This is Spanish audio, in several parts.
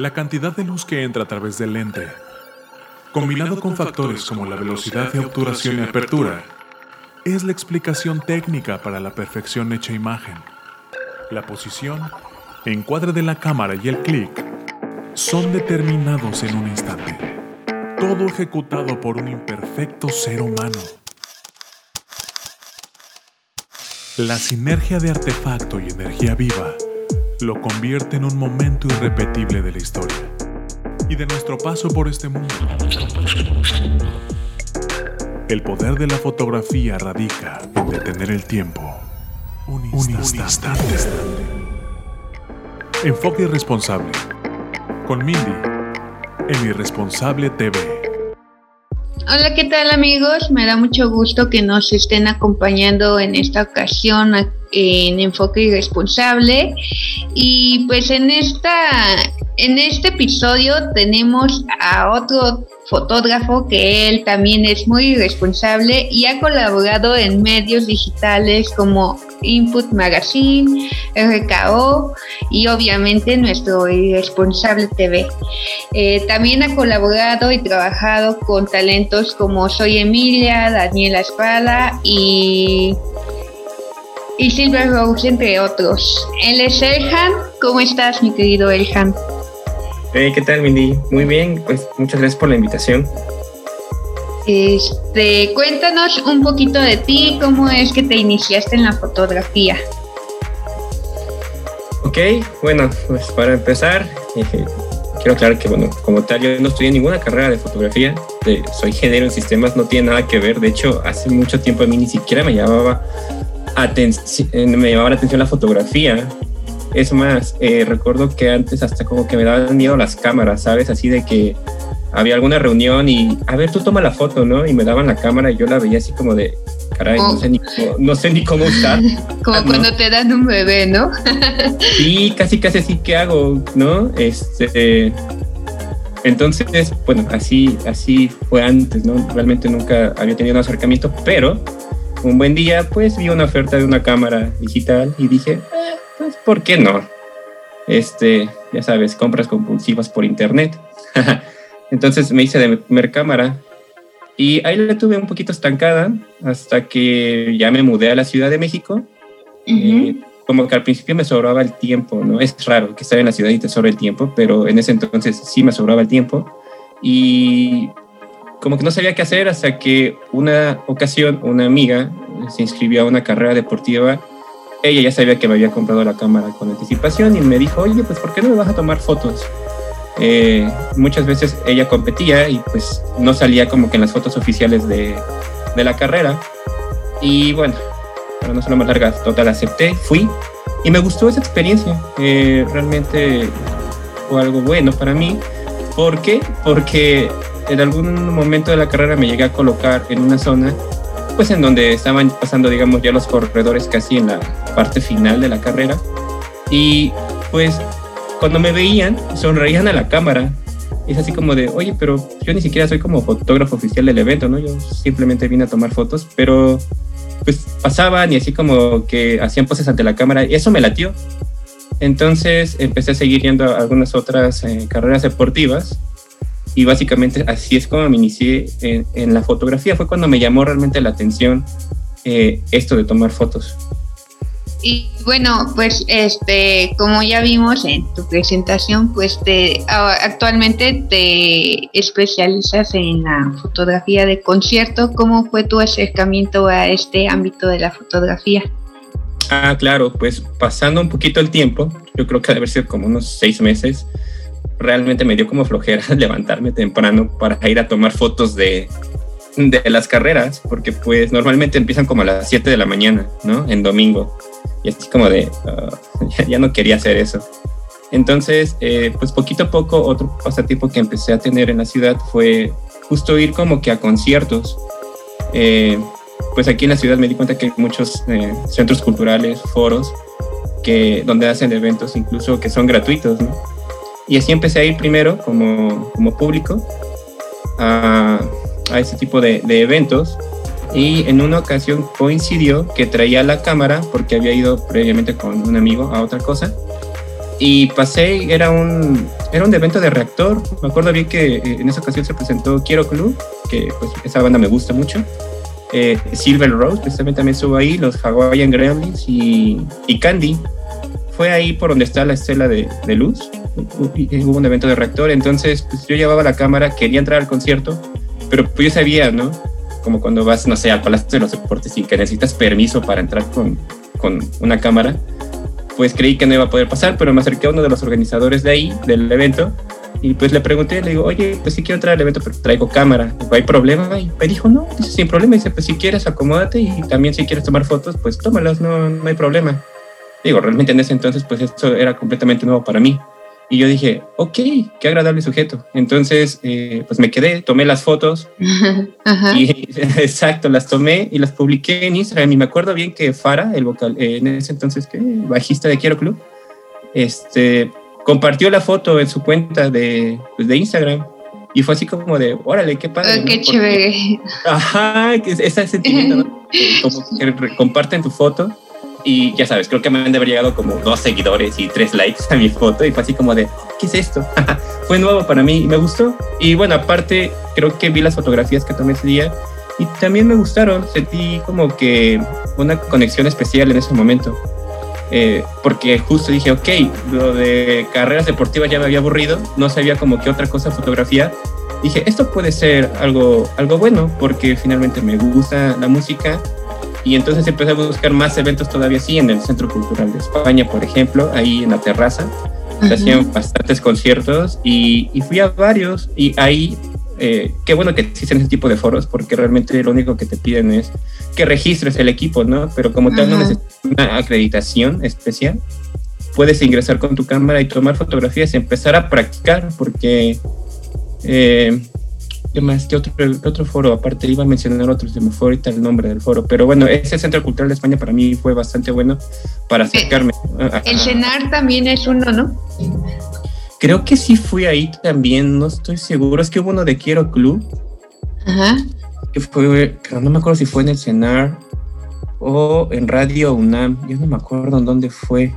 La cantidad de luz que entra a través del lente, combinado con factores como la velocidad de obturación y apertura, es la explicación técnica para la perfección hecha imagen. La posición, encuadre de la cámara y el clic son determinados en un instante. Todo ejecutado por un imperfecto ser humano. La sinergia de artefacto y energía viva lo convierte en un momento irrepetible de la historia y de nuestro paso por este mundo. El poder de la fotografía radica en detener el tiempo. Un instante. Enfoque irresponsable. Con Mindy, en Irresponsable TV. Hola, ¿qué tal amigos? Me da mucho gusto que nos estén acompañando en esta ocasión en Enfoque Irresponsable. Y pues en esta en este episodio tenemos a otro fotógrafo que él también es muy responsable y ha colaborado en medios digitales como Input Magazine, RKO y obviamente nuestro Irresponsable TV. Eh, también ha colaborado y trabajado con talentos como Soy Emilia, Daniela Espada y y Silver Rose, entre otros. Él es Elhan. ¿Cómo estás, mi querido Elhan? Hey, ¿qué tal, Mindy? Muy bien, pues muchas gracias por la invitación. Este, cuéntanos un poquito de ti, cómo es que te iniciaste en la fotografía. Ok, bueno, pues para empezar, eh, quiero aclarar que, bueno, como tal, yo no estudié ninguna carrera de fotografía, soy ingeniero en sistemas, no tiene nada que ver, de hecho, hace mucho tiempo a mí ni siquiera me llamaba, me llamaba la atención la fotografía, es más, eh, recuerdo que antes hasta como que me daban miedo las cámaras, ¿sabes? Así de que había alguna reunión y, a ver, tú toma la foto, ¿no? Y me daban la cámara y yo la veía así como de, caray, no, sé ni cómo, no sé ni cómo usar. como ah, cuando te dan un bebé, ¿no? sí, casi, casi así, ¿qué hago? ¿No? Este... Entonces, bueno, así, así fue antes, ¿no? Realmente nunca había tenido un acercamiento, pero un buen día, pues vi una oferta de una cámara digital y dije, pues, ¿por qué no? Este, ya sabes, compras compulsivas por internet. Entonces me hice de primer cámara y ahí la tuve un poquito estancada hasta que ya me mudé a la Ciudad de México. como que al principio me sobraba el tiempo, ¿no? Es raro que estar en la ciudad y te sobra el tiempo, pero en ese entonces sí me sobraba el tiempo. Y como que no sabía qué hacer hasta que una ocasión una amiga se inscribió a una carrera deportiva ella ya sabía que me había comprado la cámara con anticipación y me dijo, oye, pues ¿por qué no me vas a tomar fotos? Eh, muchas veces ella competía y pues no salía como que en las fotos oficiales de, de la carrera. Y bueno, para no ser más larga, total acepté, fui y me gustó esa experiencia. Eh, realmente fue algo bueno para mí. ¿Por qué? Porque en algún momento de la carrera me llegué a colocar en una zona pues en donde estaban pasando, digamos, ya los corredores casi en la parte final de la carrera. Y pues cuando me veían, sonreían a la cámara. Es así como de, oye, pero yo ni siquiera soy como fotógrafo oficial del evento, ¿no? Yo simplemente vine a tomar fotos, pero pues pasaban y así como que hacían poses ante la cámara y eso me latió. Entonces empecé a seguir yendo a algunas otras eh, carreras deportivas y básicamente así es como me inicié en, la fotografía. Fue cuando me llamó realmente la atención eh, esto de tomar fotos. Y bueno, pues este, como ya vimos en tu presentación, pues te, actualmente te especializas en la fotografía de concierto. ¿Cómo fue tu acercamiento a este ámbito de la fotografía? Ah, claro, pues pasando un poquito el tiempo, yo creo que debe ser como unos seis meses, realmente me dio como flojera levantarme temprano para ir a tomar fotos de, de las carreras, porque pues normalmente empiezan como a las 7 de la mañana, ¿no? En domingo. Y así como de, ah, ya, no quería hacer eso. Entonces, eh, pues poquito a poco, otro pasatiempo que empecé a tener en la ciudad fue justo ir como que a conciertos. Eh, pues aquí en la ciudad me di cuenta que hay muchos eh, centros culturales, foros, que, donde hacen eventos incluso que son gratuitos, ¿no? Y así empecé a ir primero como, como público a, a ese tipo de, de, eventos. Y en una ocasión coincidió que traía la cámara porque había ido previamente con un amigo a otra cosa. y pasé, era un, era un evento de reactor. Me acuerdo bien que eh, en esa ocasión se presentó Quiero Club, que pues esa banda me gusta mucho. Eh, Silver Rose, precisamente también estuvo ahí, los Hawaiian Gremlins y, y Candy. Fue ahí por donde está la estela de, de luz. Hubo un evento de reactor, entonces pues, yo llevaba la cámara, quería entrar al concierto, pero pues yo sabía, ¿no? Como cuando vas, no sé, al Palacio de los Deportes y que necesitas permiso para entrar con, con una cámara pues creí que no iba a poder pasar, pero me acerqué a uno de los organizadores de ahí, del evento, y pues le pregunté, le digo, oye, pues sí quiero entrar al evento, pero traigo cámara, ¿hay problema? Y me dijo, no, dice, sin problema, dice, pues si quieres acomódate y también si quieres tomar fotos, pues tómalas, no, no hay problema. Digo, realmente en ese entonces, pues eso era completamente nuevo para mí. Y yo dije, ok, qué agradable sujeto. Entonces, eh, pues me quedé, tomé las fotos. Y, exacto, las tomé y las publiqué en Instagram. Y me acuerdo bien que Fara, el vocal, eh, en ese entonces, ¿qué? bajista de Quiero Club, este, compartió la foto en su cuenta de, pues, de Instagram. Y fue así como de, órale, qué padre. Oh, qué chévere. Ajá, ese sentimiento, ¿no? Como que comparten tu foto y ya sabes, creo que me han de haber llegado como dos seguidores y tres likes a mi foto y fue así como de, ¿qué es esto? fue nuevo para mí y me gustó. Y bueno, aparte, creo que vi las fotografías que tomé ese día y también me gustaron. Sentí como que una conexión especial en ese momento. Eh, porque justo dije, ok, lo de carreras deportivas ya me había aburrido, no sabía como que otra cosa fotografía. Dije, esto puede ser algo, algo bueno porque finalmente me gusta la música y entonces empecé a buscar más eventos todavía así en el Centro Cultural de España, por ejemplo, ahí en la terraza. Se hacían bastantes conciertos y, y, fui a varios y ahí, eh, qué bueno que existen ese tipo de foros porque realmente lo único que te piden es que registres el equipo, ¿no? Pero como tal no necesitas una acreditación especial, puedes ingresar con tu cámara y tomar fotografías y empezar a practicar porque... Eh, ¿Qué más? ¿Qué otro, otro foro? Aparte, iba a mencionar otro, se me fue ahorita el nombre del foro. Pero bueno, ese Centro Cultural de España para mí fue bastante bueno para acercarme. El CENAR también es uno, ¿no? Creo que sí fui ahí también, no estoy seguro. Es que hubo uno de Quiero Club. Ajá. Que fue, pero no me acuerdo si fue en el CENAR o en Radio UNAM. Yo no me acuerdo en dónde fue.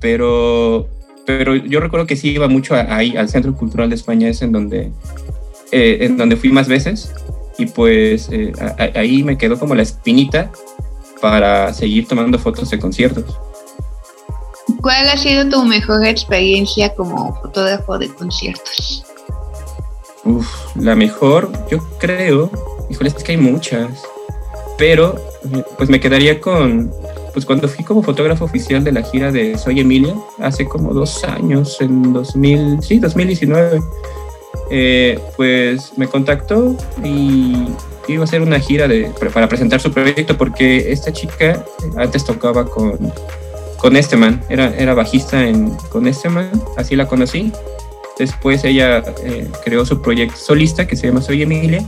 Pero, pero yo recuerdo que sí iba mucho ahí, al Centro Cultural de España, es en donde eh, en donde fui más veces y pues eh, ahí me quedó como la espinita para seguir tomando fotos de conciertos. ¿Cuál ha sido tu mejor experiencia como fotógrafo de conciertos? Uf, la mejor, yo creo, híjole, es que hay muchas, pero pues me quedaría con, pues cuando fui como fotógrafo oficial de la gira de Soy Emilia, hace como dos años, en 2000, sí, 2019 eh, pues me contactó y iba a hacer una gira de, para presentar su proyecto porque esta chica antes tocaba con, con este man, era, era bajista en, con este man, así la conocí. Después ella eh, creó su proyecto solista que se llama Soy Emilia.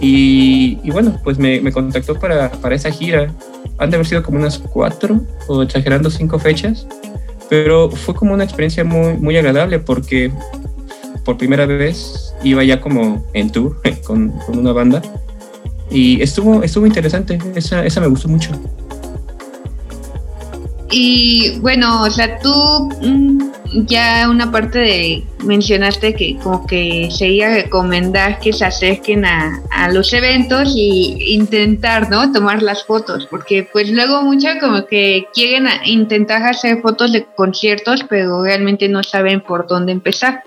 Y, y bueno, pues me, me contactó para, para, esa gira. Han de haber sido como unas cuatro o exagerando cinco fechas. Pero fue como una experiencia muy, muy agradable porque por primera vez iba ya como en tour con, con una banda y estuvo, estuvo interesante, esa, esa me gustó mucho. Y bueno, o sea, tú mm, ya una parte de mencionaste que como que se iba a recomendar que se acerquen a, a, los eventos y intentar, ¿no? Tomar las fotos, porque pues luego muchas como que quieren intentar hacer fotos de conciertos, pero realmente no saben por dónde empezar.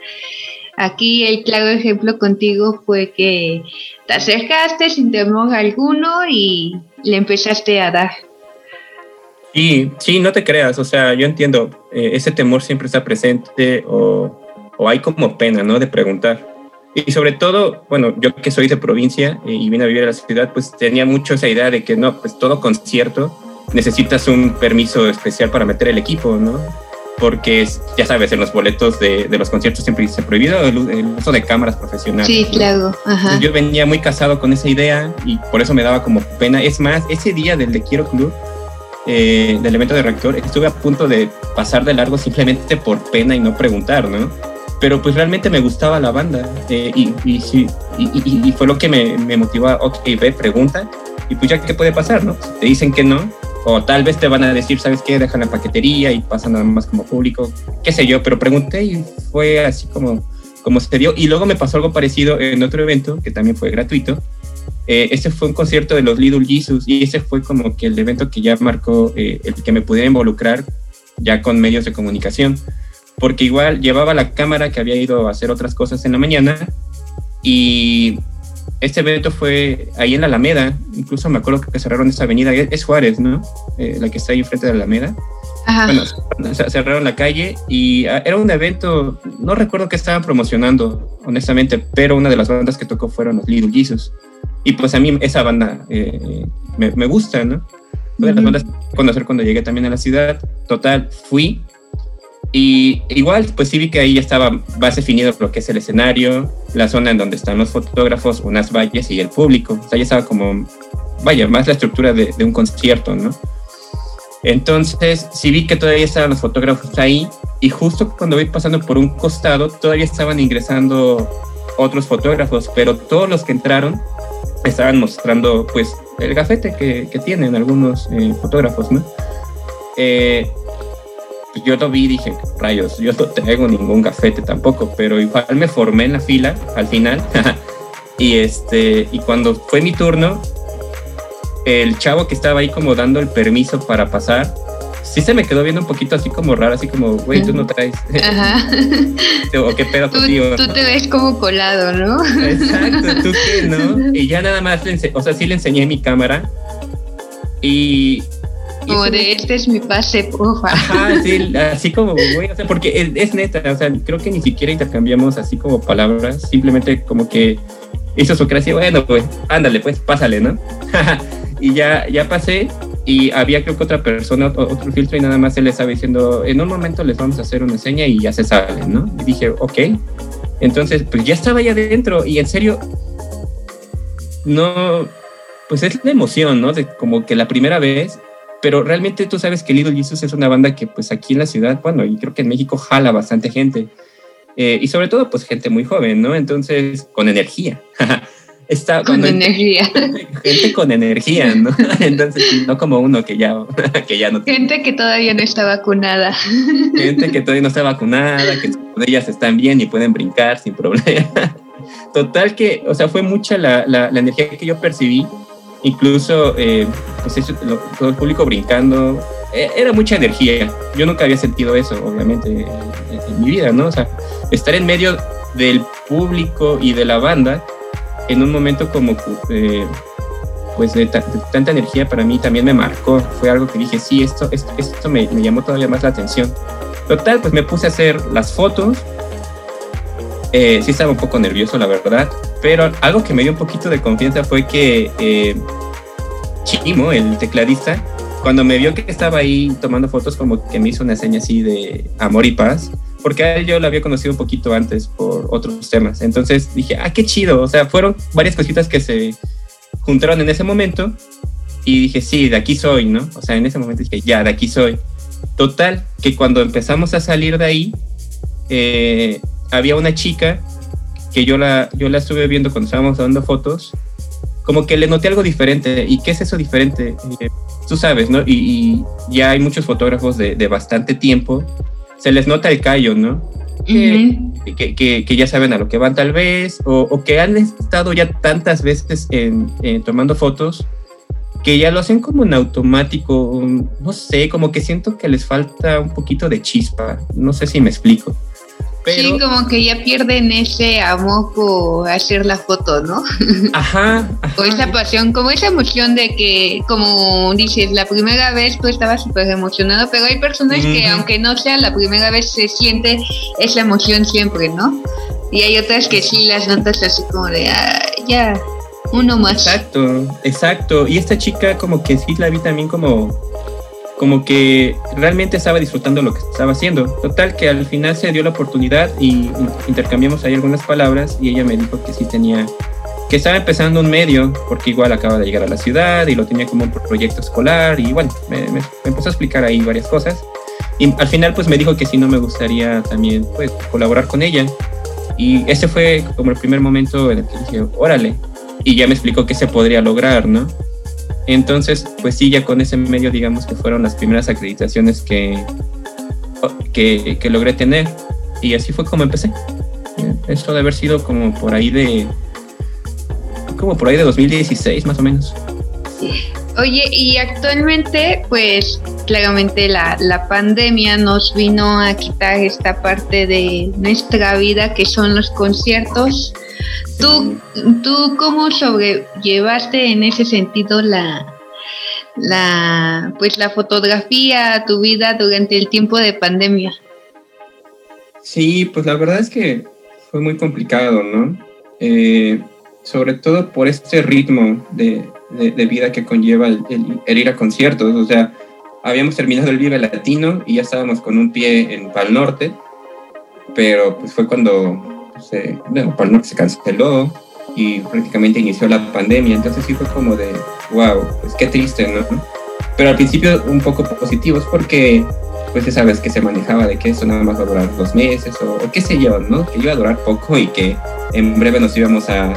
Aquí el claro ejemplo contigo fue que te acercaste sin temor alguno y le empezaste a dar. Sí, sí, no te creas, o sea, yo entiendo, eh, ese temor siempre está presente o, o, hay como pena, ¿no? De preguntar. Y sobre todo, bueno, yo que soy de provincia y vine a vivir a la ciudad, pues tenía mucho esa idea de que no, pues todo concierto necesitas un permiso especial para meter el equipo, ¿no? Porque ya sabes, en los boletos de, de los conciertos siempre dice prohibido el, uso de cámaras profesionales. Sí, claro. Ajá. Yo venía muy casado con esa idea y por eso me daba como pena. Es más, ese día del de Quiero Club, eh, del evento de reactor, estuve a punto de pasar de largo simplemente por pena y no preguntar, ¿no? Pero pues realmente me gustaba la banda eh, y, y, y, y, fue lo que me, me motivó a, ok, ve, pregunta y pues ya qué puede pasar, ¿no? Si te dicen que no, O tal vez te van a decir, ¿sabes qué? Dejan la paquetería y pasan nada más como público, qué sé yo, pero pregunté y fue así como, como se dio. Y luego me pasó algo parecido en otro evento que también fue gratuito. Eh, ese fue un concierto de los Little Jesus y ese fue como que el evento que ya marcó eh, el que me pudiera involucrar ya con medios de comunicación. Porque igual llevaba la cámara que había ido a hacer otras cosas en la mañana y este evento fue ahí en la Alameda, incluso me acuerdo que cerraron esta avenida, es Juárez, ¿no? Eh, la que está ahí enfrente de la Alameda. Ajá. Bueno, cerraron la calle y ah, era un evento, no recuerdo qué estaban promocionando, honestamente, pero una de las bandas que tocó fueron los Little Jesus. Y pues a mí esa banda eh, me, me, gusta, ¿no? Una de las bandas que conocer cuando llegué también a la ciudad. Total, fui y igual, pues sí vi que ahí ya estaba más definido lo que es el escenario, la zona en donde están los fotógrafos, unas valles y el público. O sea, ya estaba como, vaya, más la estructura de, un concierto, ¿no? Entonces, sí vi que todavía estaban los fotógrafos ahí y justo cuando voy pasando por un costado, todavía estaban ingresando otros fotógrafos, pero todos los que entraron estaban mostrando, pues, el gafete que, que tienen algunos eh, fotógrafos, ¿no? Eh, pues yo lo vi y dije, rayos, yo no tengo ningún gafete tampoco, pero igual me formé en la fila al final. y, este, y cuando fue mi turno, el chavo que estaba ahí como dando el permiso para pasar, sí se me quedó viendo un poquito así como raro, así como, güey, tú no traes. Ajá. o qué pedo tú, tío. Tú te ves como colado, ¿no? Exacto, tú qué, ¿no? Y ya nada más, le o sea, sí le enseñé mi cámara. Y, como de este es mi pase, porfa. Ajá, sí, así como, güey, o sea, porque es, neta, o sea, creo que ni siquiera intercambiamos así como palabras, simplemente como que hizo su creación, bueno, pues, ándale, pues, pásale, ¿no? y ya, ya pasé y había creo que otra persona, otro filtro y nada más él le estaba diciendo, en un momento les vamos a hacer una seña y ya se sale, ¿no? Y dije, ok. Entonces, pues ya estaba ahí adentro y en serio, no, pues es la emoción, ¿no? De como que la primera vez pero realmente tú sabes que Little Jesus es una banda que pues aquí en la ciudad, bueno, y creo que en México jala bastante gente. Eh, y sobre todo pues gente muy joven, ¿no? Entonces, con energía. Está con energía. Gente con energía, ¿no? Entonces, no como uno que ya, que ya no Gente que todavía no está vacunada. Gente que todavía no está vacunada, que ellas están bien y pueden brincar sin problema. Total que, o sea, fue mucha la, la, la energía que yo percibí incluso eh, pues todo el público brincando, e, era mucha energía. Yo nunca había sentido eso, obviamente, en, mi vida, ¿no? O sea, estar en medio del público y de la banda en un momento como eh, pues de, tanta energía para mí también me marcó. Fue algo que dije, sí, esto, esto, me, me, llamó todavía más la atención. Total, pues me puse a hacer las fotos. Eh, sí estaba un poco nervioso, la verdad, pero algo que me dio un poquito de confianza fue que eh, Chimo, el tecladista, cuando me vio que estaba ahí tomando fotos, como que me hizo una seña así de amor y paz, porque a él yo lo había conocido un poquito antes por otros temas. Entonces dije, ah, qué chido. O sea, fueron varias cositas que se juntaron en ese momento y dije, sí, de aquí soy, ¿no? O sea, en ese momento dije, ya, de aquí soy. Total, que cuando empezamos a salir de ahí, eh, había una chica que yo la, yo la estuve viendo cuando estábamos dando fotos, como que le noté algo diferente. ¿Y qué es eso diferente? Eh, tú sabes, ¿no? Y, ya hay muchos fotógrafos de, de, bastante tiempo, se les nota el callo, ¿no? que, que, que, ya saben a lo que van tal vez, o, o que han estado ya tantas veces en, tomando fotos que ya lo hacen como en automático, no sé, como que siento que les falta un poquito de chispa, no sé si me explico sí, como que ya pierden ese amor por hacer la foto, ¿no? Ajá, O esa pasión, como esa emoción de que, como dices, la primera vez tú estabas súper emocionado, pero hay personas que aunque no sea la primera vez se siente esa emoción siempre, ¿no? Y hay otras que sí las notas así como de, ah, ya, uno más. Exacto, exacto. Y esta chica como que sí la vi también como como que realmente estaba disfrutando lo que estaba haciendo. Total, que al final se dio la oportunidad y intercambiamos ahí algunas palabras y ella me dijo que sí tenía, que estaba empezando un medio, porque igual acaba de llegar a la ciudad y lo tenía como un proyecto escolar y bueno, me, empezó a explicar ahí varias cosas. Y al final pues me dijo que si no me gustaría también pues colaborar con ella. Y ese fue como el primer momento en el que dije, órale. Y ya me explicó que se podría lograr, ¿no? Entonces, pues sí, ya con ese medio, digamos que fueron las primeras acreditaciones que, que, logré tener. Y así fue como empecé. Esto de haber sido como por ahí de. como por ahí de 2016, más o menos. Oye, y actualmente, pues claramente la, la, pandemia nos vino a quitar esta parte de nuestra vida que son los conciertos. ¿Tú, tú cómo sobrellevaste en ese sentido la, la, pues la fotografía, tu vida durante el tiempo de pandemia? Sí, pues la verdad es que fue muy complicado, ¿no? Eh, sobre todo por este ritmo de, de, vida que conlleva el, ir a conciertos. O sea, habíamos terminado el Vive Latino y ya estábamos con un pie en Pal Norte, pero pues fue cuando se, bueno, Pal Norte se canceló y prácticamente inició la pandemia. Entonces sí fue como de, wow, pues qué triste, ¿no? Pero al principio un poco positivos porque pues ya sabes que se manejaba de que eso nada más va a durar dos meses o, qué sé yo, ¿no? Que iba a durar poco y que en breve nos íbamos a,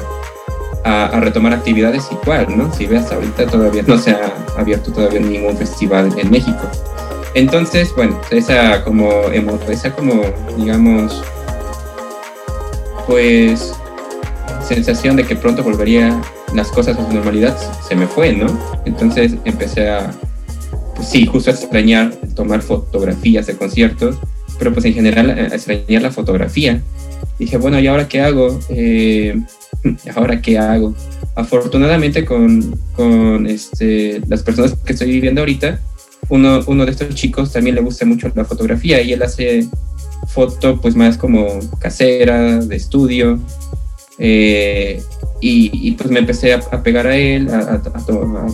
a, retomar actividades igual, ¿no? Si ves, ahorita todavía no se ha abierto todavía ningún festival en México. Entonces, bueno, esa como, esa como, digamos, pues, sensación de que pronto volvería las cosas a su normalidad, se me fue, ¿no? Entonces empecé a, pues sí, justo a extrañar tomar fotografías de conciertos, pero pues en general a extrañar la fotografía. Dije, bueno, ¿y ahora qué hago? Eh, ¿Ahora qué hago? Afortunadamente con, con este, las personas que estoy viviendo ahorita, uno, uno de estos chicos también le gusta mucho la fotografía y él hace foto pues más como casera, de estudio. Eh, y, pues me empecé a, pegar a él, a,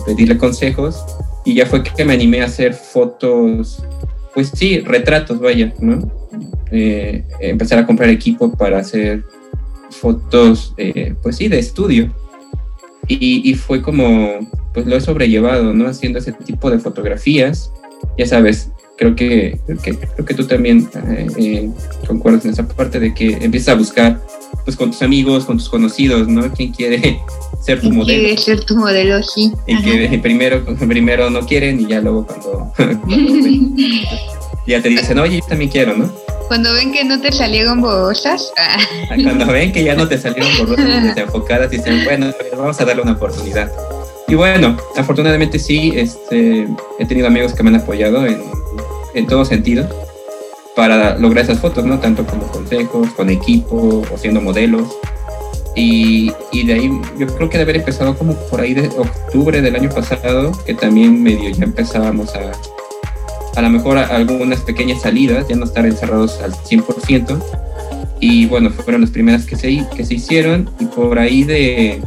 pedirle consejos y ya fue que me animé a hacer fotos, pues sí, retratos, vaya, ¿no? Eh, empezar a comprar equipo para hacer fotos, eh, pues sí, de estudio. Y, fue como, pues lo he sobrellevado, ¿no? Haciendo ese tipo de fotografías. Ya sabes, creo que, creo que, tú también eh, eh, concuerdas en esa parte de que empiezas a buscar, pues con tus amigos, con tus conocidos, ¿no? ¿Quién quiere ser tu modelo? Quiere ser tu modelo, sí. Y que primero, primero no quieren y ya luego cuando, ya te dicen, oye, yo también quiero, ¿no? Cuando ven que no te salieron borrosas. Ah. Cuando ven que ya no te salieron borrosas y desenfocadas, dicen, bueno, vamos a darle una oportunidad. Y bueno, afortunadamente sí, este, he tenido amigos que me han apoyado en, en todo sentido para lograr esas fotos, ¿no? Tanto como consejos, con equipo o siendo modelos. Y, y, de ahí yo creo que de haber empezado como por ahí de octubre del año pasado, que también medio ya empezábamos a, a lo mejor algunas pequeñas salidas, ya no estar encerrados al 100%. Y bueno, fueron las primeras que se, que se hicieron y por ahí de,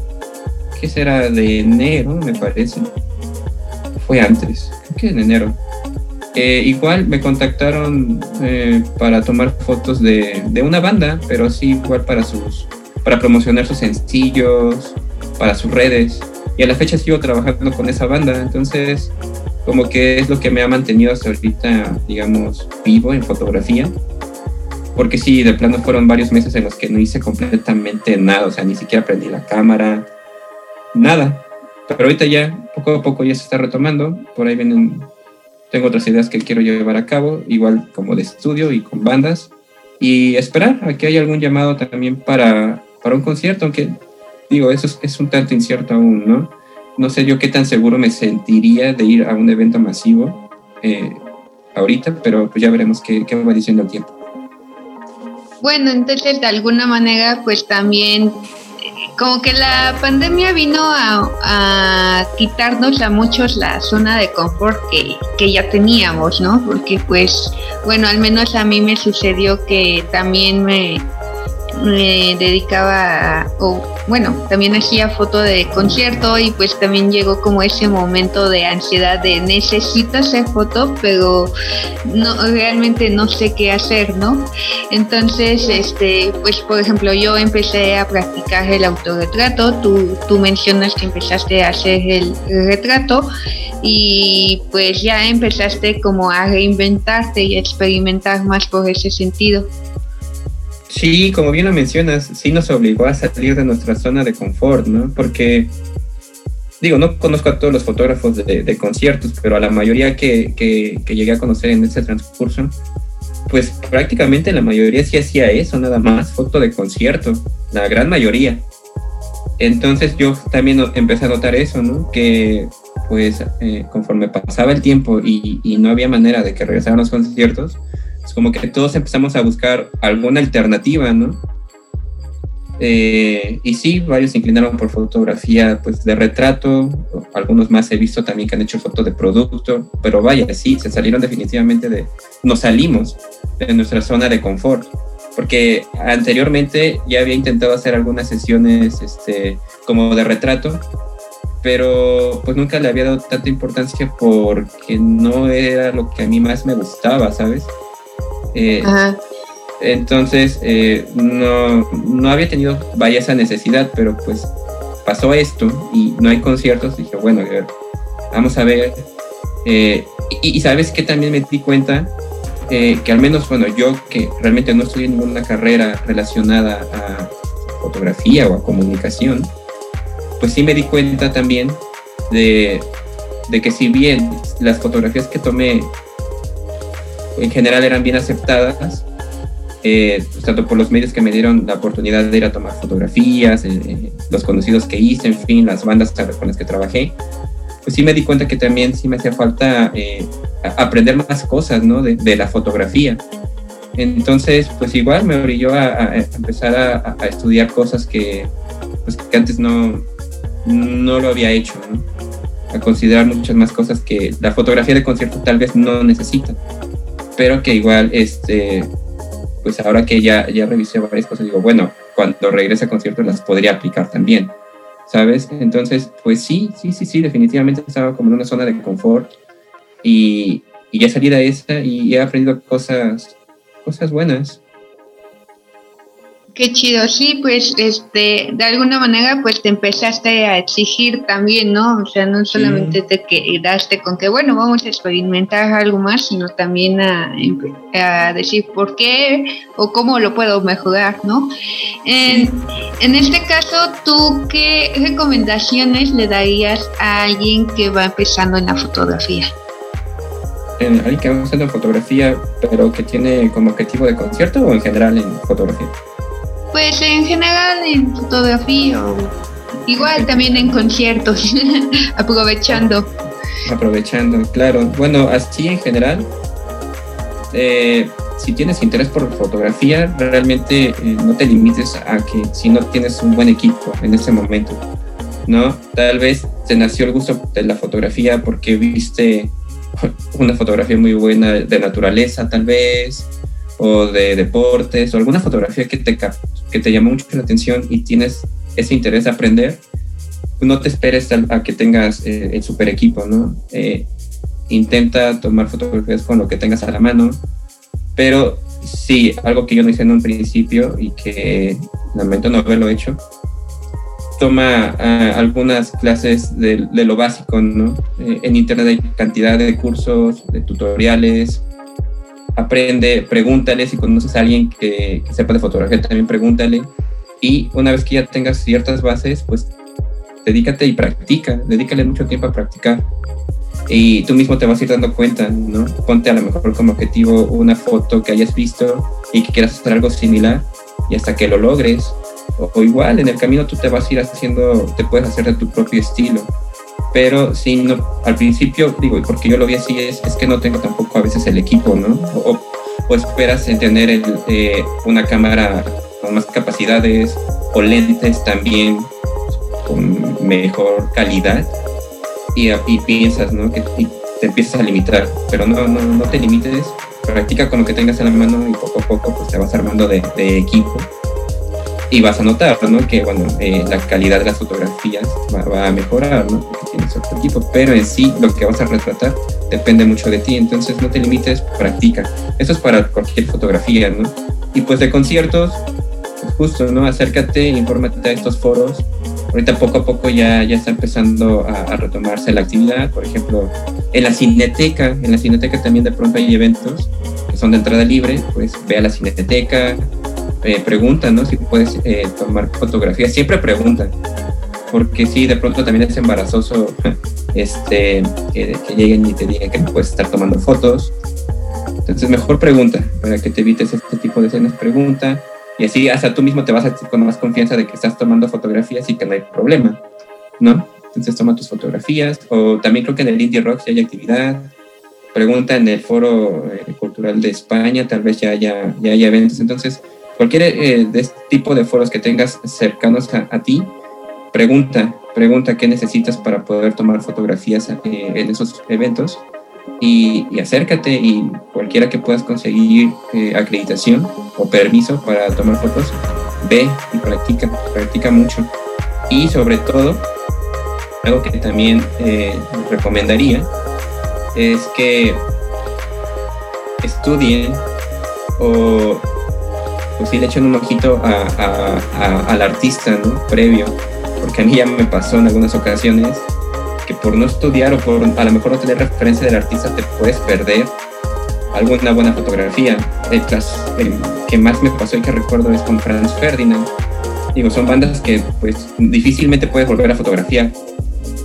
¿qué será? De enero, me parece. Fue antes, creo que en enero. Eh, igual me contactaron eh, para tomar fotos de, de, una banda, pero sí igual para sus para promocionar sus sencillos, para sus redes. Y a la fecha sigo trabajando con esa banda, entonces como que es lo que me ha mantenido hasta ahorita, digamos, vivo en fotografía. Porque sí, de plano fueron varios meses en los que no hice completamente nada, o sea, ni siquiera prendí la cámara, nada. Pero ahorita ya, poco a poco ya se está retomando, por ahí vienen, tengo otras ideas que quiero llevar a cabo, igual como de estudio y con bandas, y esperar a que haya algún llamado también para, para un concierto, aunque digo, eso es, es un tanto incierto aún, ¿no? No sé yo qué tan seguro me sentiría de ir a un evento masivo eh, ahorita, pero pues ya veremos qué, qué va diciendo el tiempo. Bueno, entonces de alguna manera pues también como que la pandemia vino a, quitarnos a muchos la zona de confort que, que, ya teníamos, ¿no? Porque pues, bueno, al menos a mí me sucedió que también me, me dedicaba, o bueno, también hacía foto de concierto y pues también llegó como ese momento de ansiedad de necesito hacer foto, pero no realmente no sé qué hacer, ¿no? Entonces, este, pues por ejemplo, yo empecé a practicar el autorretrato, tú, tú mencionas que empezaste a hacer el retrato y pues ya empezaste como a reinventarte y a experimentar más por ese sentido. Sí, como bien lo mencionas, sí nos obligó a salir de nuestra zona de confort, ¿no? Porque digo, no conozco a todos los fotógrafos de, conciertos, pero a la mayoría que, que, llegué a conocer en ese transcurso, pues prácticamente la mayoría sí hacía eso, nada más, foto de concierto, la gran mayoría. Entonces yo también empecé a notar eso, ¿no? Que pues eh, conforme pasaba el tiempo y, y, no había manera de que regresaran los conciertos, es como que todos empezamos a buscar alguna alternativa, ¿no? Eh, y sí, varios se inclinaron por fotografía pues, de retrato, algunos más he visto también que han hecho foto de producto, pero vaya, sí, se salieron definitivamente de, nos salimos de nuestra zona de confort, porque anteriormente ya había intentado hacer algunas sesiones este, como de retrato, pero pues nunca le había dado tanta importancia porque no era lo que a mí más me gustaba, ¿sabes? Eh, entonces, eh, no, no, había tenido, vaya, esa necesidad, pero pues pasó esto y no hay conciertos. Dije, bueno, vamos a ver. Eh, y, sabes que también me di cuenta que al menos, bueno, yo que realmente no estudié ninguna carrera relacionada a fotografía o a comunicación, pues sí me di cuenta también de, de que si bien las fotografías que tomé en general eran bien aceptadas, eh, pues, tanto por los medios que me dieron la oportunidad de ir a tomar fotografías, eh, eh, los conocidos que hice, en fin, las bandas con las que trabajé, pues sí me di cuenta que también sí me hacía falta aprender más cosas, ¿no? De, la fotografía. Entonces, pues igual me orilló a, empezar a, estudiar cosas que, pues, que antes no, no lo había hecho, ¿no? A considerar muchas más cosas que la fotografía de concierto tal vez no necesita, pero que igual, este, pues ahora que ya, ya revisé varias cosas, digo, bueno, cuando regrese a conciertos las podría aplicar también, ¿sabes? Entonces, pues sí, sí, sí, sí, definitivamente estaba como en una zona de confort y, y ya salí de esa y he aprendido cosas, cosas buenas. Qué chido, sí, pues este, de alguna manera pues te empezaste a exigir también, ¿no? O sea, no solamente te quedaste con que, bueno, vamos a experimentar algo más, sino también a, a decir por qué o cómo lo puedo mejorar, ¿no? En, en este caso, ¿tú qué recomendaciones le darías a alguien que va empezando en la fotografía? En alguien que va empezando en fotografía, pero que tiene como objetivo de concierto o en general en fotografía? Pues en general en fotografía igual también en conciertos, aprovechando. Aprovechando, claro. Bueno, así en general, eh, si tienes interés por fotografía, realmente eh, no te limites a que si no tienes un buen equipo en este momento, ¿no? Tal vez te nació el gusto de la fotografía porque viste una fotografía muy buena de naturaleza, tal vez, o de deportes, o alguna fotografía que te, que te llamó mucho la atención y tienes ese interés de aprender, no te esperes a, que tengas eh, el super equipo, ¿no? Eh, intenta tomar fotografías con lo que tengas a la mano, pero sí, algo que yo no hice en un principio y que lamento no haberlo hecho, toma ah, algunas clases de, lo básico, ¿no? Eh, en internet hay cantidad de cursos, de tutoriales, aprende, pregúntale, si conoces a alguien que, sepa de fotografía, también pregúntale. Y una vez que ya tengas ciertas bases, pues dedícate y practica, dedícale mucho tiempo a practicar. Y tú mismo te vas a ir dando cuenta, ¿no? Ponte a lo mejor como objetivo una foto que hayas visto y que quieras hacer algo similar y hasta que lo logres. O, o igual en el camino tú te vas a ir haciendo, te puedes hacer de tu propio estilo pero sí, no, al principio, digo, porque yo lo vi así, es, es que no tengo tampoco a veces el equipo, ¿no? O, esperas en tener eh, una cámara con más capacidades o lentes también con mejor calidad y, y piensas, ¿no? Que te empiezas a limitar, pero no, no, no te limites, practica con lo que tengas en la mano y poco a poco pues te vas armando de equipo y vas a notar, ¿no? Que, bueno, eh, la calidad de las fotografías va, a mejorar, ¿no? Porque tienes otro equipo, pero en sí lo que vas a retratar depende mucho de ti, entonces no te limites, practica. Eso es para cualquier fotografía, ¿no? Y pues de conciertos, pues justo, ¿no? Acércate, infórmate a estos foros. Ahorita poco a poco ya, ya está empezando a, a retomarse la actividad, por ejemplo, en la cineteca, en la cineteca también de pronto hay eventos que son de entrada libre, pues ve a la cineteca, eh, preguntan, ¿no? Si puedes eh, tomar fotografías, siempre preguntan. porque sí, de pronto también es embarazoso este, que, lleguen y te digan que no puedes estar tomando fotos. Entonces, mejor pregunta, para que te evites este tipo de escenas, pregunta. Y así hasta tú mismo te vas a con más confianza de que estás tomando fotografías y que no hay problema, ¿no? Entonces toma tus fotografías. O también creo que en el Indie Rock si hay actividad. Pregunta en el Foro eh, Cultural de España, tal vez ya haya, ya haya eventos. Entonces, cualquier eh, de este tipo de foros que tengas cercanos a ti, pregunta, pregunta qué necesitas para poder tomar fotografías eh, en esos eventos y, acércate y cualquiera que puedas conseguir eh, acreditación o permiso para tomar fotos, ve y practica, practica mucho. Y sobre todo, algo que también recomendaría es que estudien o pues sí le echen un ojito al artista, ¿no? Previo porque a mí ya me pasó en algunas ocasiones que por no estudiar o por a lo mejor no tener referencia del artista te puedes perder alguna buena fotografía. El, que más me pasó y que recuerdo es con Franz Ferdinand. Digo, son bandas que pues difícilmente puedes volver a fotografiar.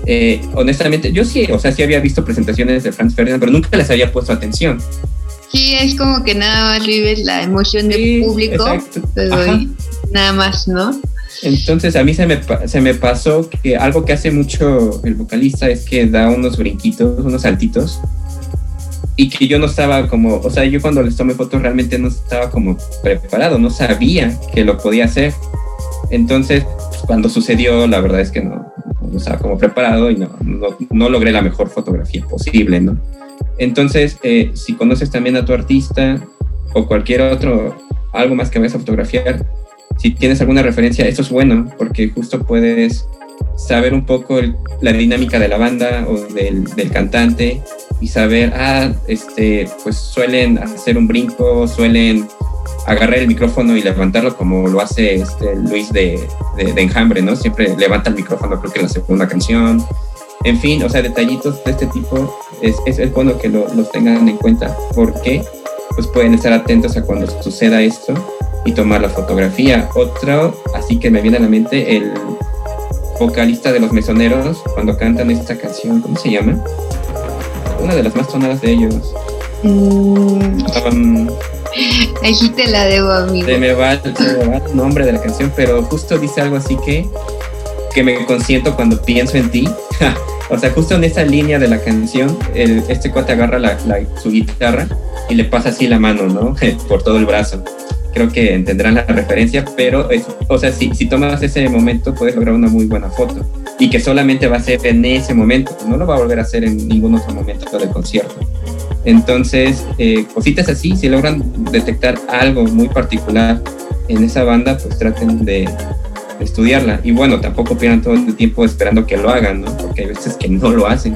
Eh, honestamente, yo sí, o sea, sí había visto presentaciones de Franz Ferdinand, pero nunca les había puesto atención. Sí, es como que nada más vives la emoción del público, pero nada más, ¿no? Entonces a mí se me, se me pasó que algo que hace mucho el vocalista es que da unos brinquitos, unos saltitos, y que yo no estaba como, o sea, yo cuando les tomé fotos realmente no estaba como preparado, no sabía que lo podía hacer. Entonces, pues, cuando sucedió, la verdad es que no, no estaba como preparado y no, no, logré la mejor fotografía posible, ¿no? Entonces, eh, si conoces también a tu artista o cualquier otro, algo más que vayas a fotografiar, si tienes alguna referencia, esto es bueno porque justo puedes saber un poco la dinámica de la banda o del, cantante y saber, ah, este, pues suelen hacer un brinco, suelen agarrar el micrófono y levantarlo como lo hace este Luis de, de, Enjambre, ¿no? Siempre levanta el micrófono, creo que en la segunda canción. En fin, o sea, detallitos de este tipo es, es, bueno que los tengan en cuenta porque pues pueden estar atentos a cuando suceda esto y tomar la fotografía. Otro, así que me viene a la mente, el vocalista de los mesoneros, cuando cantan esta canción, ¿cómo se llama? Una de las más sonadas de ellos. Mm. Um, Ahí te la debo, amigo. Se me, va, el nombre de la canción, pero justo dice algo así que, que me consiento cuando pienso en ti. o sea, justo en esa línea de la canción, este cuate agarra su guitarra y le pasa así la mano, ¿no? Por todo el brazo creo que entenderán la referencia, pero, o sea, si, si tomas ese momento puedes lograr una muy buena foto y que solamente va a ser en ese momento, no lo va a volver a hacer en ningún otro momento del concierto. Entonces, eh, cositas así, si logran detectar algo muy particular en esa banda, pues traten de, estudiarla. Y bueno, tampoco pierdan todo el tiempo esperando que lo hagan, ¿no? Porque hay veces que no lo hacen.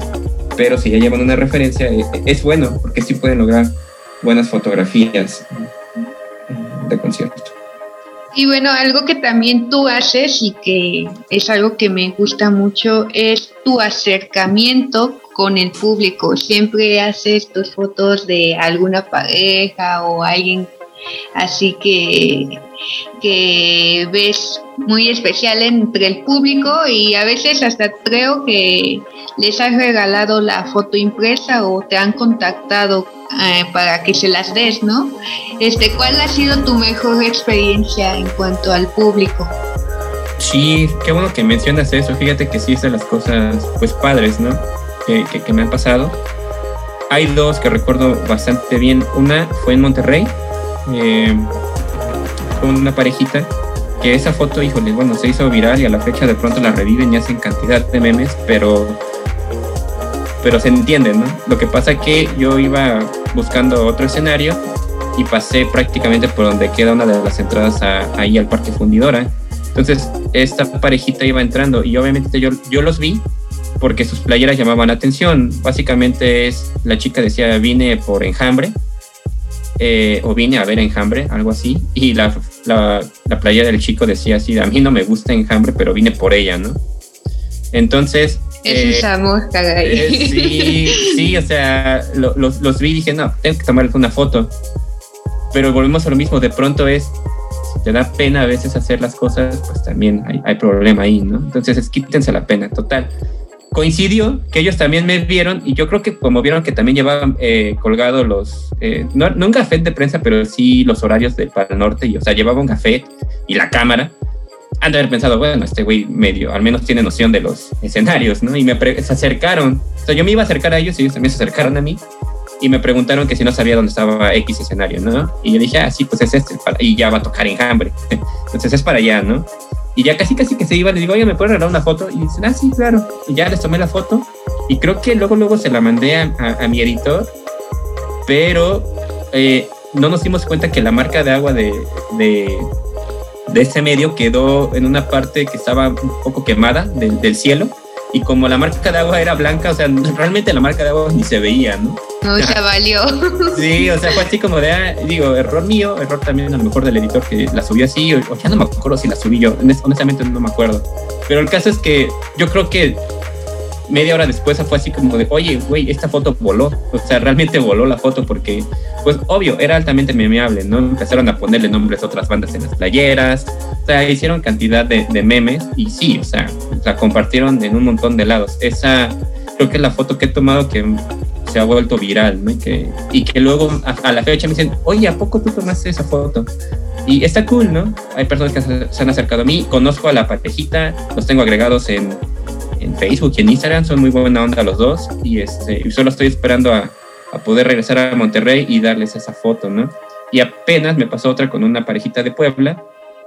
Pero si ya llevan una referencia, eh, es bueno, porque sí pueden lograr buenas fotografías de concierto. Y bueno, algo que también tú haces y que es algo que me gusta mucho es tu acercamiento con el público. Siempre haces tus fotos de alguna pareja o alguien así que, que ves muy especial entre el público y a veces hasta creo que les has regalado la foto impresa o te han contactado eh, para que se las des, ¿no? Este, ¿Cuál ha sido tu mejor experiencia en cuanto al público? Sí, qué bueno que mencionas eso. Fíjate que sí es de las cosas, pues padres, ¿no? Que, que, me han pasado. Hay dos que recuerdo bastante bien. Una fue en Monterrey, eh, con una parejita, que esa foto, híjole, bueno, se hizo viral y a la fecha de pronto la reviven y hacen cantidad de memes, pero pero se entiende, ¿no? Lo que pasa que yo iba buscando otro escenario y pasé prácticamente por donde queda una de las entradas ahí al Parque Fundidora. Entonces, esta parejita iba entrando y obviamente yo, yo los vi porque sus playeras llamaban la atención. Básicamente es, la chica decía, vine por enjambre, eh, o vine a ver enjambre, algo así, y la, la, la playera del chico decía así, a mí no me gusta enjambre, pero vine por ella, ¿no? Entonces, es esa mosca eh, sí, sí, o sea, los, vi y dije, no, tengo que tomarles una foto. Pero volvemos a lo mismo, de pronto es, te da pena a veces hacer las cosas, pues también hay, hay problema ahí, ¿no? Entonces es quítense la pena, total coincidió que ellos también me vieron y yo creo que como vieron que también llevaban eh, colgado los, eh, no, no, un gafet de prensa, pero sí los horarios del Pal Norte, y, o sea, llevaba un gafet y la cámara, han de haber pensado, bueno, este güey medio, al menos tiene noción de los escenarios, ¿no? Y me se acercaron, o sea, yo me iba a acercar a ellos y ellos también se acercaron a mí y me preguntaron que si no sabía dónde estaba X escenario, ¿no? Y yo dije, ah, sí, pues es este, y ya va a tocar enjambre. Entonces es para allá, ¿no? Y ya casi casi que se iba, le digo, oye, ¿me puedes regalar una foto? Y dicen, ah, sí, claro. Y ya les tomé la foto. Y creo que luego, luego se la mandé a, mi editor. Pero eh, no nos dimos cuenta que la marca de agua de, de, ese medio quedó en una parte que estaba un poco quemada del cielo y como la marca de agua era blanca, o sea, realmente la marca de agua ni se veía, ¿no? No, se valió. Sí, o sea, fue así como de, ah, digo, error mío, error también a lo mejor del editor que la subió así, o, ya no me acuerdo si la subí yo, honestamente no me acuerdo. Pero el caso es que yo creo que media hora después fue así como de, oye, güey, esta foto voló. O sea, realmente voló la foto porque, pues, obvio, era altamente memeable, ¿no? Empezaron a ponerle nombres a otras bandas en las playeras. O sea, hicieron cantidad de, memes y sí, o sea, la compartieron en un montón de lados. Esa, creo que es la foto que he tomado que se ha vuelto viral, ¿no? Y que, y que luego a, la fecha me dicen, oye, ¿a poco tú tomaste esa foto? Y está cool, ¿no? Hay personas que se han acercado a mí, conozco a la parejita, los tengo agregados en, en Facebook y en Instagram, son muy buena onda los dos y este, solo estoy esperando a, poder regresar a Monterrey y darles esa foto, ¿no? Y apenas me pasó otra con una parejita de Puebla.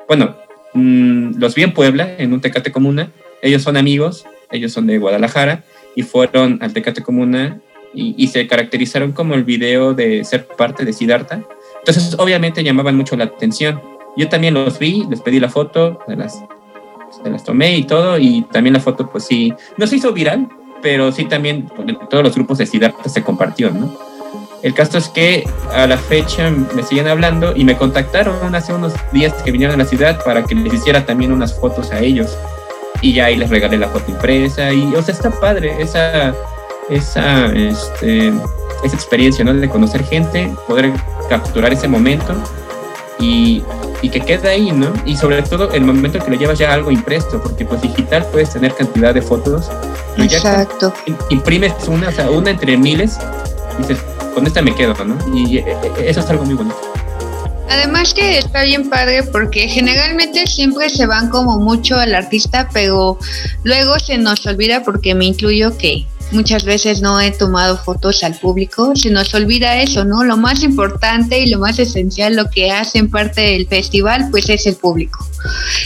Bueno, mmm, los vi en Puebla, en un Tecate Comuna. Ellos son amigos, ellos son de Guadalajara y fueron al Tecate Comuna y, y se caracterizaron como el video de ser parte de Siddhartha. Entonces, obviamente llamaban mucho la atención. Yo también los vi, les pedí la foto, de las se las tomé y todo, y también la foto, pues sí, no se hizo viral, pero sí también todos los grupos de Siddhartha se compartió, ¿no? El caso es que a la fecha me siguen hablando y me contactaron hace unos días que vinieron a la ciudad para que les hiciera también unas fotos a ellos. Y ya ahí les regalé la foto impresa y, o sea, está padre esa, esa, este, esa experiencia, ¿no? De conocer gente, poder capturar ese momento y, y que quede ahí, ¿no? Y sobre todo el momento que lo llevas ya algo impreso, porque pues digital puedes tener cantidad de fotos. Exacto. imprimes una, o sea, una entre miles, y dices, con esta me quedo, ¿no? Y eh, eh, eso es algo muy bonito. Además que está bien padre porque generalmente siempre se van como mucho al artista, pero luego se nos olvida porque me incluyo que muchas veces no he tomado fotos al público, se nos olvida eso, ¿no? Lo más importante y lo más esencial, lo que hacen parte del festival, pues es el público.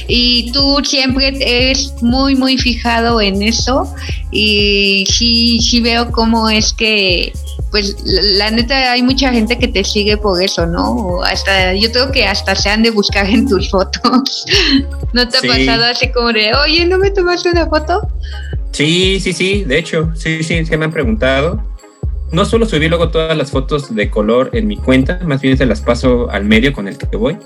Y tú siempre eres muy, muy fijado en eso y sí, sí veo cómo es que pues la, neta hay mucha gente que te sigue por eso, ¿no? Hasta yo creo que hasta se han de buscar en tus fotos. ¿No te ha pasado así como de, oye, ¿no me tomaste una foto? Sí, sí, sí, de hecho, sí, sí, se me han preguntado. No solo subí luego todas las fotos de color en mi cuenta, más bien se las paso al medio con el que voy.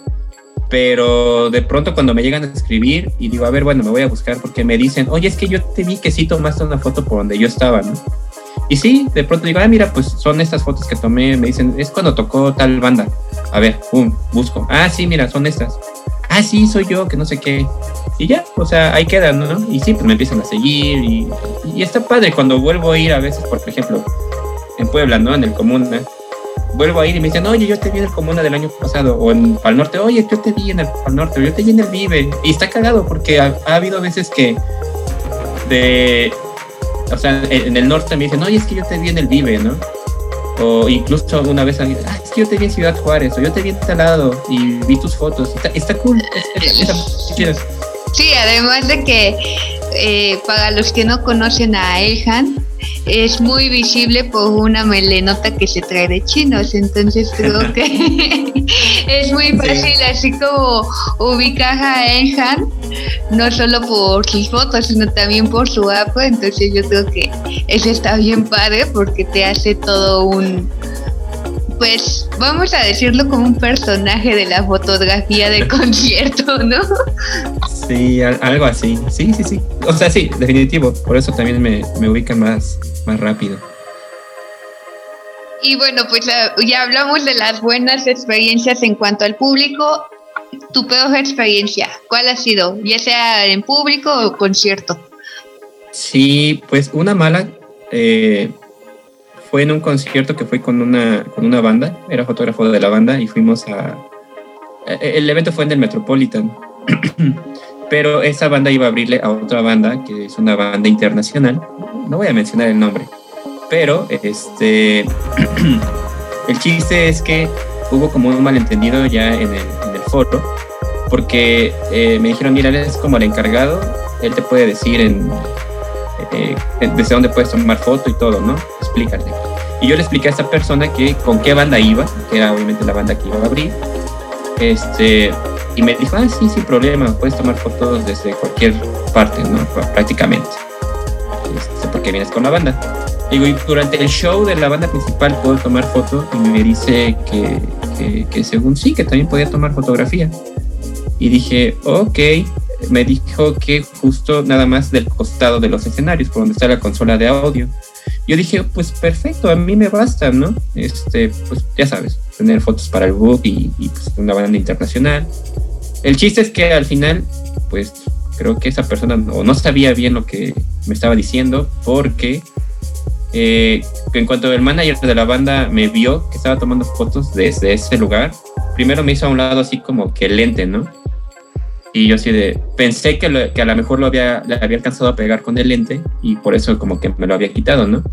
Pero de pronto cuando me llegan a escribir y digo, a ver, bueno, me voy a buscar porque me dicen, oye, es que yo te vi que sí tomaste una foto por donde yo estaba, ¿no? Y sí, de pronto digo, ah, mira, pues son estas fotos que tomé, me dicen, es cuando tocó tal banda. A ver, pum, busco. Ah, sí, mira, son estas ah, sí, soy yo, que no sé qué. Y ya, o sea, ahí quedan, ¿no? Y sí, pues me empiezan a seguir y, está padre cuando vuelvo a ir a veces, por ejemplo, en Puebla, ¿no? En el Comuna. Vuelvo a ir y me dicen, oye, yo te vi en el Comuna del año pasado, o en Pal Norte, oye, yo te vi en el Pal Norte, yo te vi en el Vive. Y está cagado porque ha, ha habido veces que de, o sea, en el norte me dicen, oye, es que yo te vi en el Vive, ¿no? O incluso una vez alguien, ah, es que yo te vi en Ciudad Juárez, o yo te vi en lado y vi tus fotos. Está, cool. sí, además de que eh, para los que no conocen a Elhan, es muy visible por una melenota que se trae de chinos, entonces creo que es muy fácil así como ubicar a Elhan, no solo por sus fotos, sino también por su app, entonces yo creo que eso está bien padre porque te hace todo un, pues vamos a decirlo como un personaje de la fotografía de concierto, ¿no? Sí, algo así. Sí, sí, sí. O sea, sí, definitivo. Por eso también me, me ubican más, más rápido. Y bueno, pues ya hablamos de las buenas experiencias en cuanto al público. tu peor experiencia, ¿cuál ha sido? Ya sea en público o concierto. Sí, pues una mala eh, fue en un concierto que fue con una, con una banda, era fotógrafo de la banda y fuimos a... Eh, el evento fue en el Metropolitan, pero esa banda iba a abrirle a otra banda, que es una banda internacional, no voy a mencionar el nombre, pero este... el chiste es que hubo como un malentendido ya en el, en el foro, porque eh, me dijeron, mira, él es como el encargado, él te puede decir en, eh, desde dónde puedes tomar foto y todo, ¿no? Explícale. Y yo le expliqué a esta persona que con qué banda iba, que era obviamente la banda que iba a abrir. Este, y me dijo, ah, sí, sin problema, puedes tomar fotos desde cualquier parte, ¿no? Prácticamente. Este, porque vienes con la banda. Digo, y durante el show de la banda principal puedo tomar fotos y me dice que, que, que según sí, que también podía tomar fotografía. Y dije, ok, me dijo que justo nada más del costado de los escenarios, por donde está la consola de audio. Yo dije, pues perfecto, a mí me basta, ¿no? Este, pues ya sabes, tener fotos para el book y, pues, una banda internacional. El chiste es que al final, pues creo que esa persona no, no sabía bien lo que me estaba diciendo porque eh, en cuanto el manager de la banda me vio que estaba tomando fotos desde ese lugar, primero me hizo a un lado así como que lente, ¿no? Y yo así de, pensé que, que a lo mejor lo había, le había alcanzado a pegar con el lente y por eso como que me lo había quitado, ¿no?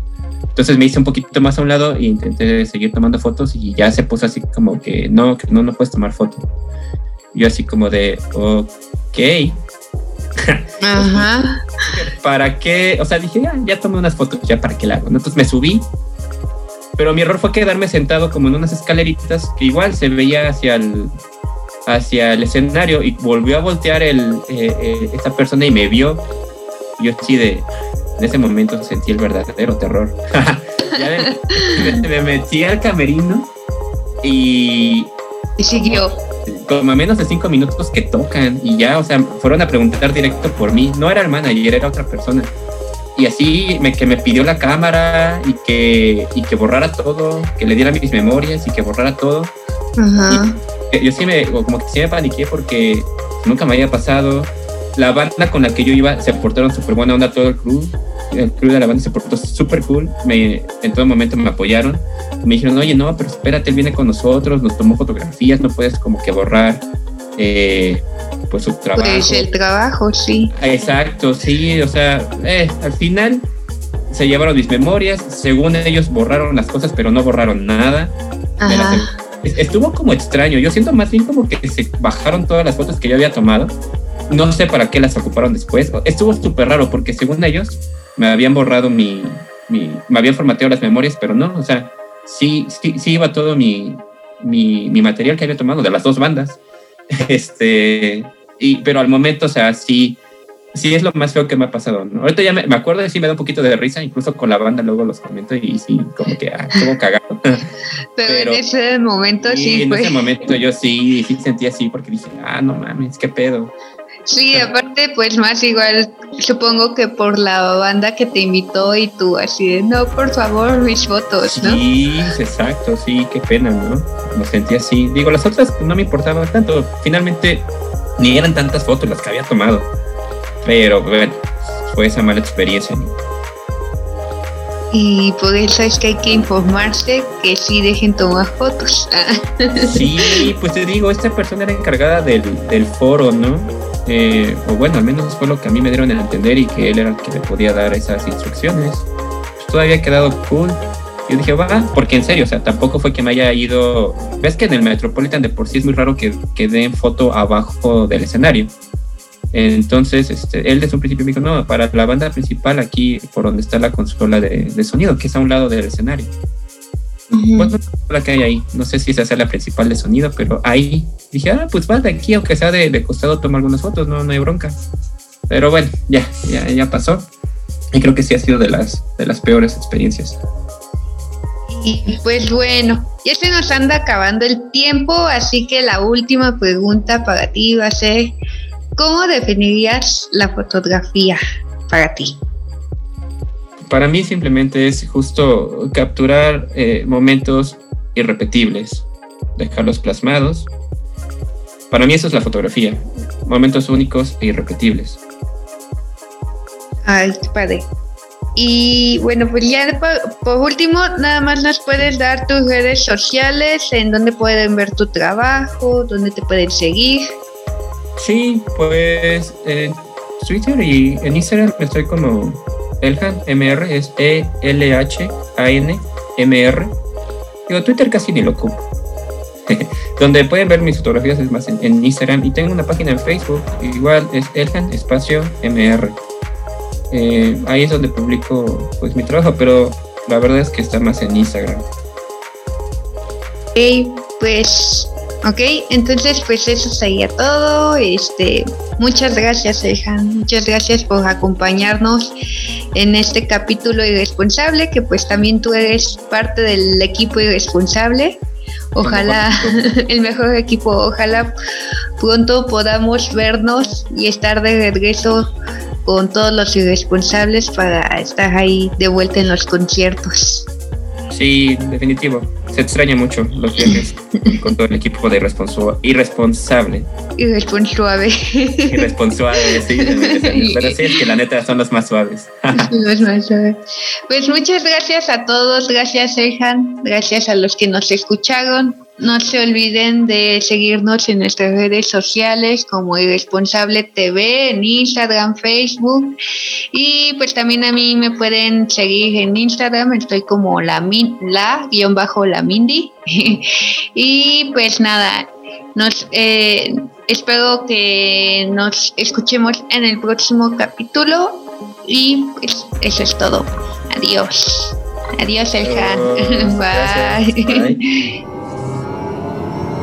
Entonces me hice un poquito más a un lado e intenté seguir tomando fotos y ya se puso así como que no, que no, no puedes tomar foto. Yo así como de, ok. Ajá. ¿Para qué? O sea, dije, ya, ya tomé unas fotos, ya para qué la hago. Entonces me subí, pero mi error fue quedarme sentado como en unas escaleritas que igual se veía hacia el, hacia el escenario y volvió a voltear el, eh, eh, esta persona y me vio. Yo sí de, en ese momento sentí el verdadero terror. ya me, metí al camerino y... Y siguió. Como a menos de cinco minutos que tocan y ya, o sea, fueron a preguntar directo por mí. No era el manager, era otra persona. Y así me, que me pidió la cámara y que, y que borrara todo, que le diera mis memorias y que borrara todo. Ajá yo sí me, como que sí me paniqué porque nunca me había pasado. La banda con la que yo iba se portaron súper buena onda todo el crew. El crew de la banda se portó súper cool. Me, en todo momento me apoyaron. Me dijeron, oye, no, pero espérate, él viene con nosotros, nos tomó fotografías, no puedes como que borrar eh, pues su trabajo. Pues el trabajo, sí. Exacto, sí, o sea, eh, al final se llevaron mis memorias, según ellos borraron las cosas, pero no borraron nada. Ajá estuvo como extraño. Yo siento más bien como que se bajaron todas las fotos que yo había tomado. No sé para qué las ocuparon después. Estuvo súper raro porque según ellos me habían borrado mi, mi, me habían formateado las memorias, pero no, o sea, sí, sí, sí iba todo mi, mi, mi material que había tomado de las dos bandas. Este, y, pero al momento, o sea, sí, sí es lo más feo que me ha pasado. ¿no? Ahorita ya me, acuerdo y sí me da un poquito de risa, incluso con la banda luego los comento y sí, como que, ah, como cagado. Pero, en ese momento sí, En ese momento yo sí, sí sentí así porque dije, ah, no mames, qué pedo. Sí, aparte, pues más igual, supongo que por la banda que te invitó y tú así de, no, por favor, mis fotos, ¿no? Sí, exacto, sí, qué pena, ¿no? Me sentí así. Digo, las otras no me importaban tanto. Finalmente, ni eran tantas fotos las que había tomado. Pero bueno, fue esa mala experiencia. Y por eso es que hay que informarse que sí dejen tomar fotos. sí, pues te digo, esta persona era encargada del, del foro, ¿no? Eh, o bueno, al menos fue lo que a mí me dieron a entender y que él era el que le podía dar esas instrucciones. Pues todo había quedado cool. Yo dije, va, porque en serio, o sea, tampoco fue que me haya ido. Ves que en el Metropolitan de por sí es muy raro que, que den foto abajo del escenario. Entonces, este, él desde un principio me dijo, no, para la banda principal aquí, por donde está la consola de, sonido, que es a un lado del escenario. Uh la que hay ahí? No sé si esa sea la principal de sonido, pero ahí dije, ah, pues va de aquí, aunque sea de, costado, toma algunas fotos, no, no hay bronca. Pero bueno, ya, ya, ya pasó. Y creo que sí ha sido de las, de las peores experiencias. Y pues bueno, ya se nos anda acabando el tiempo, así que la última pregunta para ti va a ser, ¿Cómo definirías la fotografía para ti? Para mí simplemente es justo capturar eh, momentos irrepetibles, dejarlos plasmados para mí eso es la fotografía, momentos únicos e irrepetibles. Ay, padre. Y bueno, pues ya por, último, nada más nos puedes dar tus redes sociales, en donde pueden ver tu trabajo, donde te pueden seguir. Sí, pues en Twitter y en Instagram estoy como Elhan MR, es E-L-H-A-N-M-R. Digo, Twitter casi ni lo ocupo. donde pueden ver mis fotografías es más en, Instagram y tengo una página en Facebook, igual es Elhan Espacio MR. Eh, ahí es donde publico pues mi trabajo, pero la verdad es que está más en Instagram. Ok, pues, ok, entonces pues eso sería todo. Este, muchas gracias, Ejan, muchas gracias por acompañarnos en este capítulo irresponsable, que pues también tú eres parte del equipo irresponsable. Ojalá, el mejor equipo, ojalá pronto podamos vernos y estar de regreso con todos los irresponsables para estar ahí de vuelta en los conciertos. Sí, definitivo. Se extraña mucho los viajes con todo el equipo de irresponsable. Irresponsable. Irresponsable, sí. Pero sí, es que la neta son los más suaves. los más suaves. Pues muchas gracias a todos. Gracias, Ejan. Gracias a los que nos escucharon. No se olviden de seguirnos en nuestras redes sociales como Irresponsable TV, en Instagram, Facebook. Y pues también a mí me pueden seguir en Instagram, estoy como la, la guion bajo la Mindy. y pues nada, nos eh, espero que nos escuchemos en el próximo capítulo. Y pues eso es todo. Adiós. Adiós, Elhan. Bye.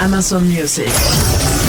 Amazon Music.